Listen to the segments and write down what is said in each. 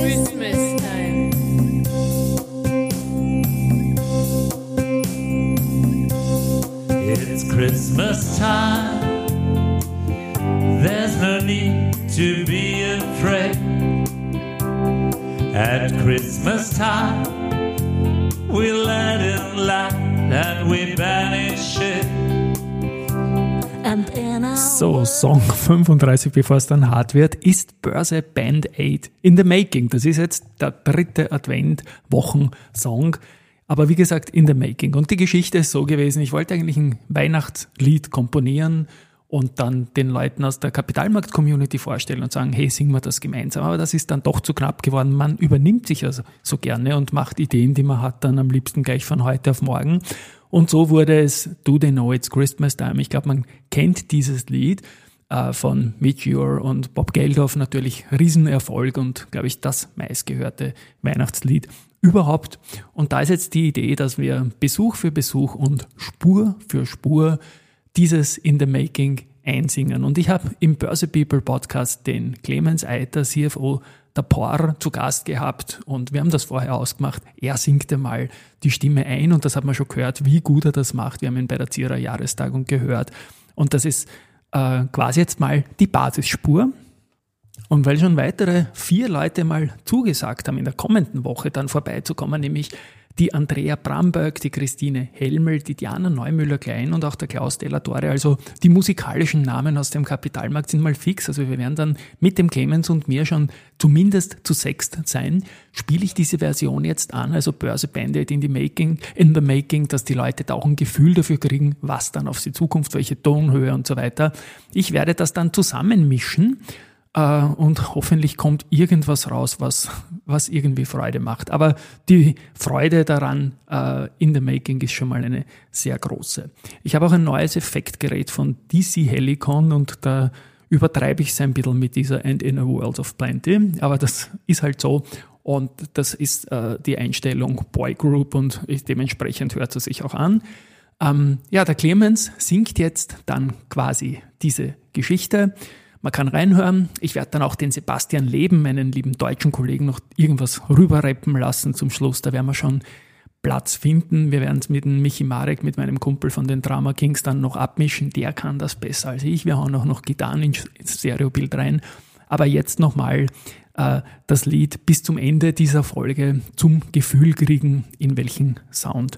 Christmas time. It's Christmas time. There's no need to be afraid. At Christmas time, we let in light and we So, Song 35, bevor es dann hart wird, ist Börse Band Aid in the Making. Das ist jetzt der dritte Advent-Wochen-Song. Aber wie gesagt, in the Making. Und die Geschichte ist so gewesen, ich wollte eigentlich ein Weihnachtslied komponieren und dann den Leuten aus der Kapitalmarkt-Community vorstellen und sagen, hey, singen wir das gemeinsam. Aber das ist dann doch zu knapp geworden. Man übernimmt sich also so gerne und macht Ideen, die man hat, dann am liebsten gleich von heute auf morgen. Und so wurde es Do They Know It's Christmas Time. Ich glaube, man kennt dieses Lied äh, von Meteor und Bob Geldof natürlich Riesenerfolg und, glaube ich, das meistgehörte Weihnachtslied überhaupt. Und da ist jetzt die Idee, dass wir Besuch für Besuch und Spur für Spur dieses In the Making einsingen. Und ich habe im Börse People Podcast den Clemens Eiter, CFO der POR, zu Gast gehabt und wir haben das vorher ausgemacht. Er singt einmal die Stimme ein und das hat man schon gehört, wie gut er das macht. Wir haben ihn bei der Zierer Jahrestagung gehört. Und das ist äh, quasi jetzt mal die Basisspur. Und weil schon weitere vier Leute mal zugesagt haben, in der kommenden Woche dann vorbeizukommen, nämlich die Andrea Bramberg, die Christine Helmel, die Diana Neumüller-Klein und auch der Klaus Delatore, also die musikalischen Namen aus dem Kapitalmarkt sind mal fix. Also wir werden dann mit dem Clemens und mir schon zumindest zu sechst sein. Spiele ich diese Version jetzt an, also Börse Bandit in, the making, in the Making, dass die Leute da auch ein Gefühl dafür kriegen, was dann auf sie Zukunft, welche Tonhöhe und so weiter. Ich werde das dann zusammenmischen äh, und hoffentlich kommt irgendwas raus, was, was irgendwie Freude macht. Aber die Freude daran äh, in the making ist schon mal eine sehr große. Ich habe auch ein neues Effektgerät von DC Helicon und da übertreibe ich es ein bisschen mit dieser And in a World of Plenty, aber das ist halt so. Und das ist äh, die Einstellung Boy Group und dementsprechend hört es sich auch an. Ähm, ja, der Clemens singt jetzt dann quasi diese Geschichte. Man kann reinhören. Ich werde dann auch den Sebastian Leben, meinen lieben deutschen Kollegen, noch irgendwas rüberreppen lassen zum Schluss. Da werden wir schon Platz finden. Wir werden es mit dem Michi Marek, mit meinem Kumpel von den Drama Kings, dann noch abmischen. Der kann das besser als ich. Wir hauen auch noch Gitarren ins Stereobild rein. Aber jetzt nochmal äh, das Lied bis zum Ende dieser Folge zum Gefühl kriegen, in welchen Sound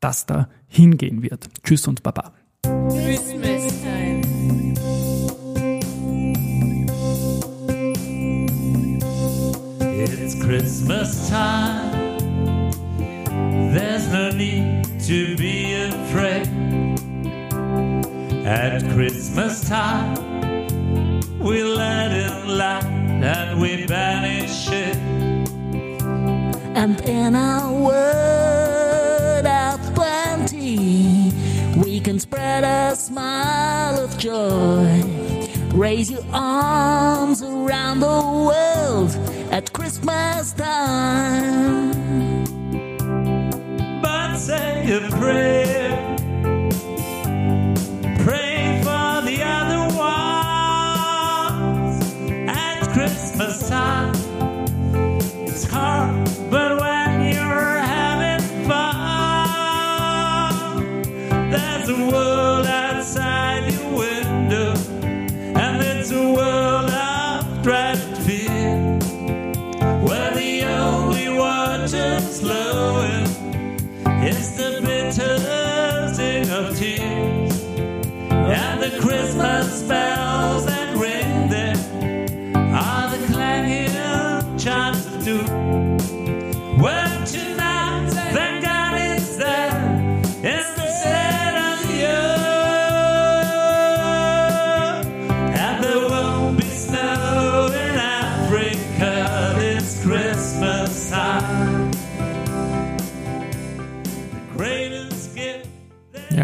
das da hingehen wird. Tschüss und Baba. Christmas Christmas time. There's no need to be afraid. At Christmas time, we let in light and we banish it. And in our world of plenty, we can spread a smile of joy. Raise your arms around the world at Christmas time. But say a prayer. Flowing is the bitter sting of tears, and the Christmas bells that ring there are the clanging chimes of doom.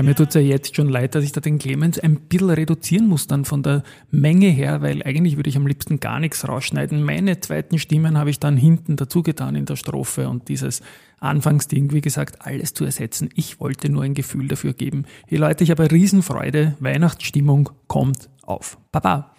Ja, mir tut's ja jetzt schon leid, dass ich da den Clemens ein bisschen reduzieren muss dann von der Menge her, weil eigentlich würde ich am liebsten gar nichts rausschneiden. Meine zweiten Stimmen habe ich dann hinten dazu getan in der Strophe und dieses Anfangsding, wie gesagt, alles zu ersetzen. Ich wollte nur ein Gefühl dafür geben. Hey Leute, ich habe Riesenfreude. Weihnachtsstimmung kommt auf. Baba!